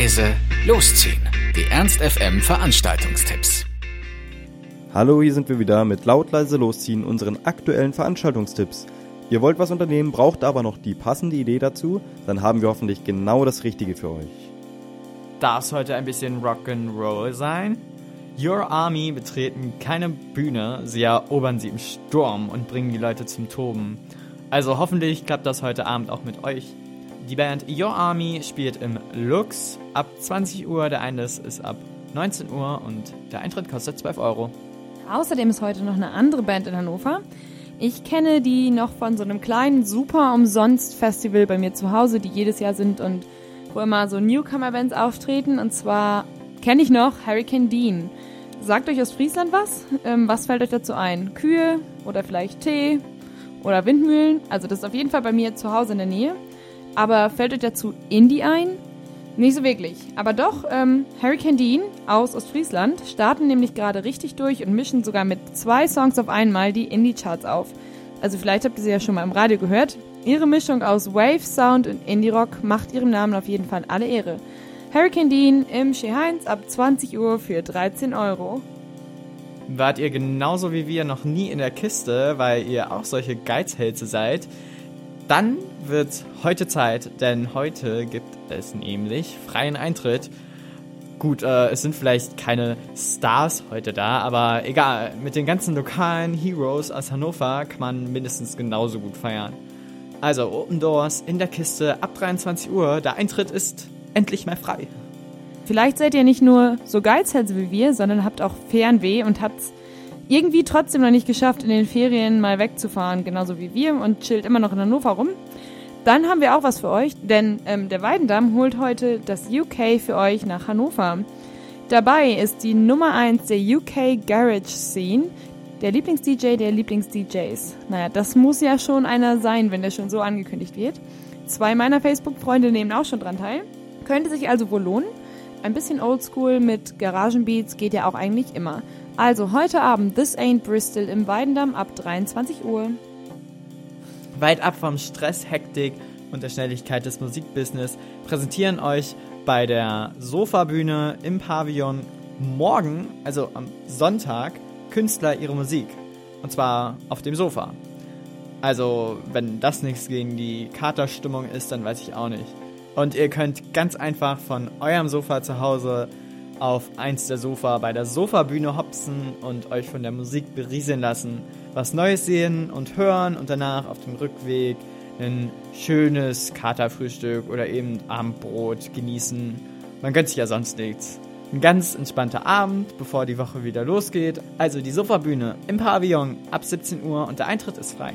leise, losziehen. Die Ernst FM Veranstaltungstipps. Hallo, hier sind wir wieder mit laut leise losziehen unseren aktuellen Veranstaltungstipps. Ihr wollt was unternehmen, braucht aber noch die passende Idee dazu, dann haben wir hoffentlich genau das Richtige für euch. Darf es heute ein bisschen Rock'n'Roll sein? Your Army betreten keine Bühne, sie erobern sie im Sturm und bringen die Leute zum Toben. Also hoffentlich klappt das heute Abend auch mit euch. Die Band Your Army spielt im Lux ab 20 Uhr, der Einlass ist ab 19 Uhr und der Eintritt kostet 12 Euro. Außerdem ist heute noch eine andere Band in Hannover. Ich kenne die noch von so einem kleinen super umsonst Festival bei mir zu Hause, die jedes Jahr sind und wo immer so Newcomer-Bands auftreten. Und zwar kenne ich noch Hurricane Dean. Sagt euch aus Friesland was? Ähm, was fällt euch dazu ein? Kühe oder vielleicht Tee oder Windmühlen? Also das ist auf jeden Fall bei mir zu Hause in der Nähe. Aber fällt euch dazu Indie ein? Nicht so wirklich. Aber doch, ähm, Hurricane Dean aus Ostfriesland starten nämlich gerade richtig durch und mischen sogar mit zwei Songs auf einmal die Indie-Charts auf. Also vielleicht habt ihr sie ja schon mal im Radio gehört. Ihre Mischung aus Wave, Sound und Indie-Rock macht ihrem Namen auf jeden Fall alle Ehre. Hurricane Dean im Chez Heinz ab 20 Uhr für 13 Euro. Wart ihr genauso wie wir noch nie in der Kiste, weil ihr auch solche Geizhälse seid? Dann wird heute Zeit, denn heute gibt es nämlich freien Eintritt. Gut, äh, es sind vielleicht keine Stars heute da, aber egal, mit den ganzen lokalen Heroes aus Hannover kann man mindestens genauso gut feiern. Also Open Doors in der Kiste ab 23 Uhr, der Eintritt ist endlich mal frei. Vielleicht seid ihr nicht nur so Geizhälse wie wir, sondern habt auch Fernweh und habt es irgendwie trotzdem noch nicht geschafft, in den Ferien mal wegzufahren, genauso wie wir und chillt immer noch in Hannover rum. Dann haben wir auch was für euch, denn ähm, der Weidendamm holt heute das UK für euch nach Hannover. Dabei ist die Nummer 1 der UK Garage Scene, der Lieblings-DJ der Lieblings-DJs. Naja, das muss ja schon einer sein, wenn der schon so angekündigt wird. Zwei meiner Facebook-Freunde nehmen auch schon dran teil. Könnte sich also wohl lohnen. Ein bisschen oldschool mit Garagenbeats geht ja auch eigentlich immer. Also heute Abend This Ain't Bristol im Weidendamm ab 23 Uhr. Weit ab vom Stress, Hektik und der Schnelligkeit des Musikbusiness präsentieren euch bei der Sofabühne im Pavillon morgen, also am Sonntag, Künstler ihre Musik. Und zwar auf dem Sofa. Also, wenn das nichts gegen die Katerstimmung ist, dann weiß ich auch nicht. Und ihr könnt ganz einfach von eurem Sofa zu Hause auf eins der Sofa bei der Sofabühne hopsen und euch von der Musik berieseln lassen, was Neues sehen und hören und danach auf dem Rückweg ein schönes Katerfrühstück oder eben Abendbrot genießen. Man gönnt sich ja sonst nichts. Ein ganz entspannter Abend, bevor die Woche wieder losgeht. Also die Sofabühne im Pavillon ab 17 Uhr und der Eintritt ist frei.